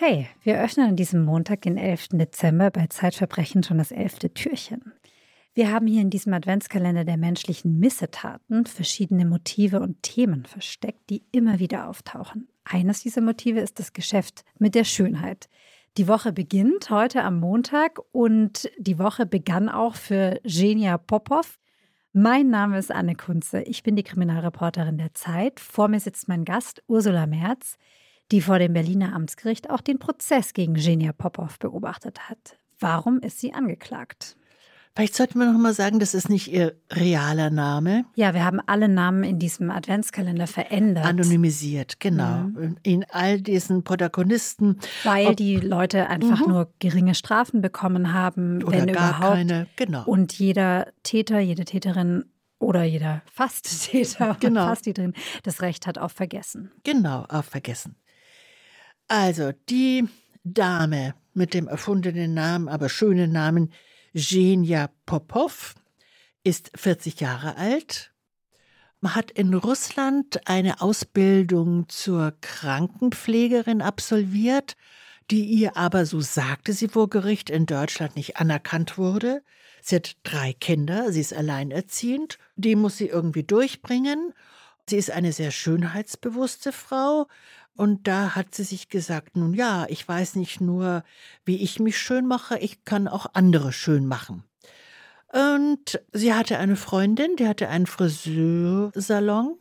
Hey, wir öffnen an diesem Montag, den 11. Dezember, bei Zeitverbrechen schon das elfte Türchen. Wir haben hier in diesem Adventskalender der menschlichen Missetaten verschiedene Motive und Themen versteckt, die immer wieder auftauchen. Eines dieser Motive ist das Geschäft mit der Schönheit. Die Woche beginnt heute am Montag und die Woche begann auch für Genia Popov. Mein Name ist Anne Kunze. Ich bin die Kriminalreporterin der Zeit. Vor mir sitzt mein Gast Ursula Merz die vor dem Berliner Amtsgericht auch den Prozess gegen Genia Popov beobachtet hat. Warum ist sie angeklagt? Vielleicht sollten wir noch mal sagen, das ist nicht ihr realer Name. Ja, wir haben alle Namen in diesem Adventskalender verändert. Anonymisiert, genau. Mhm. In all diesen Protagonisten. Weil die Leute einfach mhm. nur geringe Strafen bekommen haben, Oder wenn gar überhaupt. keine, genau. Und jeder Täter, jede Täterin oder jeder fast Täter, genau. fast die drin, das Recht hat auf Vergessen. Genau, auf Vergessen. Also, die Dame mit dem erfundenen Namen, aber schönen Namen Genia Popov ist 40 Jahre alt, hat in Russland eine Ausbildung zur Krankenpflegerin absolviert, die ihr aber, so sagte sie vor Gericht, in Deutschland nicht anerkannt wurde. Sie hat drei Kinder, sie ist alleinerziehend, die muss sie irgendwie durchbringen. Sie ist eine sehr schönheitsbewusste Frau, und da hat sie sich gesagt, nun ja, ich weiß nicht nur, wie ich mich schön mache, ich kann auch andere schön machen. Und sie hatte eine Freundin, die hatte einen Friseursalon.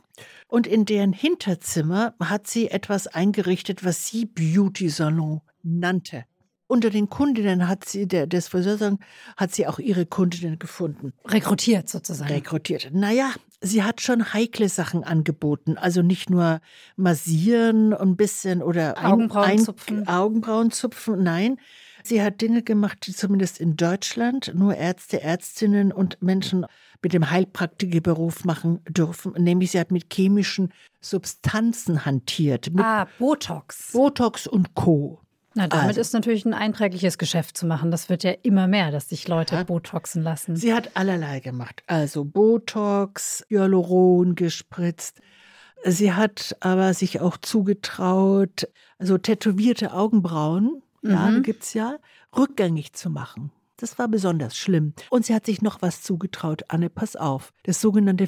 Und in deren Hinterzimmer hat sie etwas eingerichtet, was sie Beauty Salon nannte. Unter den Kundinnen hat sie, der, des Friseursalons, hat sie auch ihre Kundinnen gefunden. Rekrutiert sozusagen. Rekrutiert. Naja, sie hat schon heikle Sachen angeboten. Also nicht nur massieren und ein bisschen oder Augenbrauen zupfen. Augenbrauen zupfen. Nein. Sie hat Dinge gemacht, die zumindest in Deutschland nur Ärzte, Ärztinnen und Menschen mit dem Heilpraktikerberuf machen dürfen. Nämlich sie hat mit chemischen Substanzen hantiert. Mit ah, Botox. Botox und Co. Na, damit also. ist natürlich ein einträgliches Geschäft zu machen. Das wird ja immer mehr, dass sich Leute ja. Botoxen lassen. Sie hat allerlei gemacht. Also Botox, Hyaluron gespritzt. Sie hat aber sich auch zugetraut, also tätowierte Augenbrauen, mhm. ja, gibt es ja, rückgängig zu machen. Das war besonders schlimm. Und sie hat sich noch was zugetraut. Anne, pass auf. Das sogenannte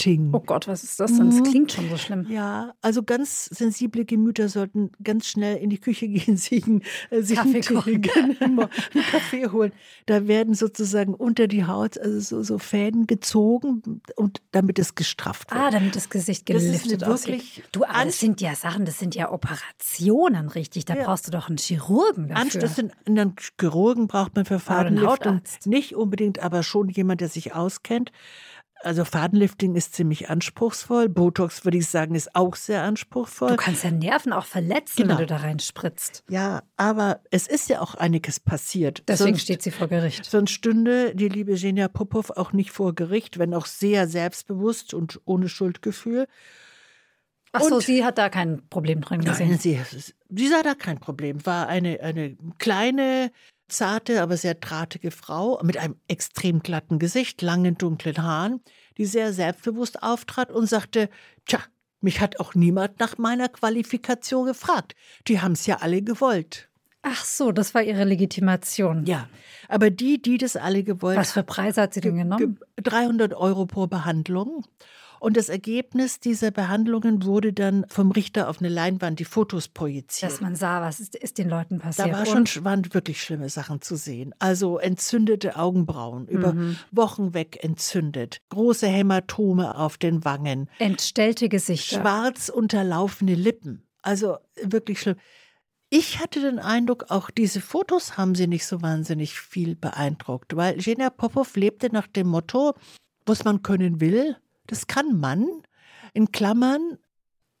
Fadenlifting. Oh Gott, was ist das denn? Das mhm. klingt schon so schlimm. Ja, also ganz sensible Gemüter sollten ganz schnell in die Küche gehen, sich, äh, sich Kaffee einen, einen Kaffee holen. Da werden sozusagen unter die Haut also so, so Fäden gezogen und damit es gestrafft wird. Ah, damit das Gesicht geliftet das ist wirklich Du, aber das sind ja Sachen, das sind ja Operationen, richtig. Da ja. brauchst du doch einen Chirurgen dafür. Das sind, einen Chirurgen braucht man für Fadenliftung. Nicht unbedingt, aber schon jemand, der sich auskennt. Also Fadenlifting ist ziemlich anspruchsvoll. Botox würde ich sagen, ist auch sehr anspruchsvoll. Du kannst ja Nerven auch verletzen, genau. wenn du da reinspritzt. Ja, aber es ist ja auch einiges passiert. Deswegen sonst, steht sie vor Gericht. Sonst stünde die liebe Genia Popov auch nicht vor Gericht, wenn auch sehr selbstbewusst und ohne Schuldgefühl. Ach so, und, sie hat da kein Problem drin gesehen. Nein, sie, sie sah da kein Problem. War eine, eine kleine, zarte, aber sehr drahtige Frau mit einem extrem glatten Gesicht, langen dunklen Haaren, die sehr selbstbewusst auftrat und sagte, tja, mich hat auch niemand nach meiner Qualifikation gefragt. Die haben es ja alle gewollt. Ach so, das war ihre Legitimation. Ja, aber die, die das alle gewollt Was für Preise hat sie denn genommen? 300 Euro pro Behandlung. Und das Ergebnis dieser Behandlungen wurde dann vom Richter auf eine Leinwand die Fotos projiziert. Dass man sah, was ist, ist den Leuten passiert. Da war schon, waren wirklich schlimme Sachen zu sehen. Also entzündete Augenbrauen, über mhm. Wochen weg entzündet, große Hämatome auf den Wangen. Entstellte Gesichter. Schwarz unterlaufene Lippen. Also wirklich schlimm. Ich hatte den Eindruck, auch diese Fotos haben sie nicht so wahnsinnig viel beeindruckt, weil Genia Popov lebte nach dem Motto, was man können will, das kann man. In Klammern,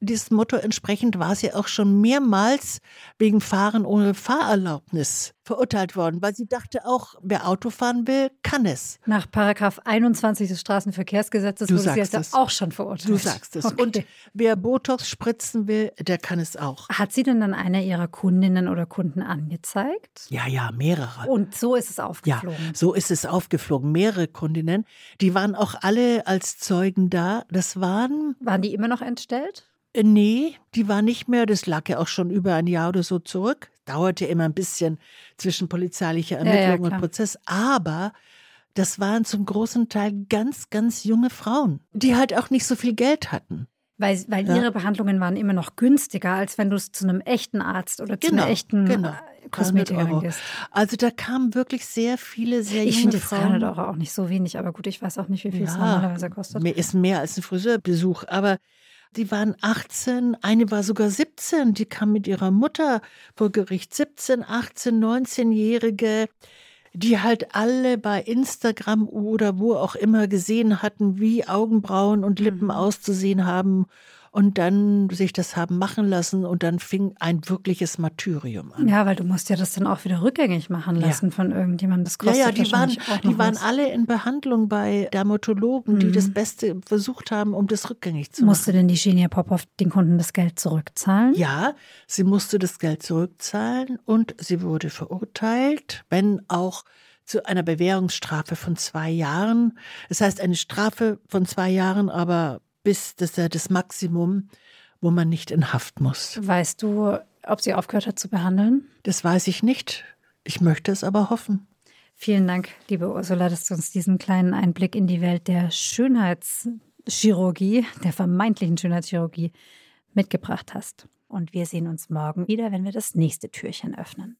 dieses Motto entsprechend war sie auch schon mehrmals wegen Fahren ohne Fahrerlaubnis verurteilt worden, weil sie dachte auch, wer Auto fahren will, kann es. Nach Paragraph 21 des Straßenverkehrsgesetzes du wurde sie jetzt auch schon verurteilt. Du sagst es. Okay. Und wer Botox spritzen will, der kann es auch. Hat sie denn dann einer ihrer Kundinnen oder Kunden angezeigt? Ja, ja, mehrere. Und so ist es aufgeflogen. Ja, so ist es aufgeflogen. Mehrere Kundinnen, die waren auch alle als Zeugen da. Das waren. Waren die immer noch entstellt? Äh, nee, die war nicht mehr. Das lag ja auch schon über ein Jahr oder so zurück. Dauerte immer ein bisschen zwischen polizeilicher Ermittlung ja, ja, und Prozess. Aber das waren zum großen Teil ganz, ganz junge Frauen, die halt auch nicht so viel Geld hatten. Weil, weil ja. ihre Behandlungen waren immer noch günstiger, als wenn du es zu einem echten Arzt oder zu genau, einer echten genau. Kosmetikerin gehst. Also da kamen wirklich sehr viele, sehr ich junge Frauen. Ich finde 300 Euro auch nicht so wenig, aber gut, ich weiß auch nicht, wie viel ja, es normalerweise kostet. Ist mehr als ein Friseurbesuch, aber die waren 18, eine war sogar 17, die kam mit ihrer Mutter vor Gericht. 17, 18, 19-Jährige die halt alle bei Instagram oder wo auch immer gesehen hatten, wie Augenbrauen und Lippen mhm. auszusehen haben und dann sich das haben machen lassen und dann fing ein wirkliches Martyrium an. Ja, weil du musst ja das dann auch wieder rückgängig machen lassen ja. von irgendjemandem. Das kostet ja, ja, die waren, die waren alle in Behandlung bei Dermatologen, mhm. die das Beste versucht haben, um das rückgängig zu machen. Musste denn die Genia Popov den Kunden das Geld zurückzahlen? Ja, sie musste das Geld zurückzahlen und sie wurde verurteilt, wenn auch zu einer Bewährungsstrafe von zwei Jahren. Das heißt, eine Strafe von zwei Jahren, aber bis das ist das Maximum, wo man nicht in Haft muss. Weißt du, ob sie aufgehört hat zu behandeln? Das weiß ich nicht. Ich möchte es aber hoffen. Vielen Dank, liebe Ursula, dass du uns diesen kleinen Einblick in die Welt der Schönheitschirurgie, der vermeintlichen Schönheitschirurgie mitgebracht hast. Und wir sehen uns morgen wieder, wenn wir das nächste Türchen öffnen.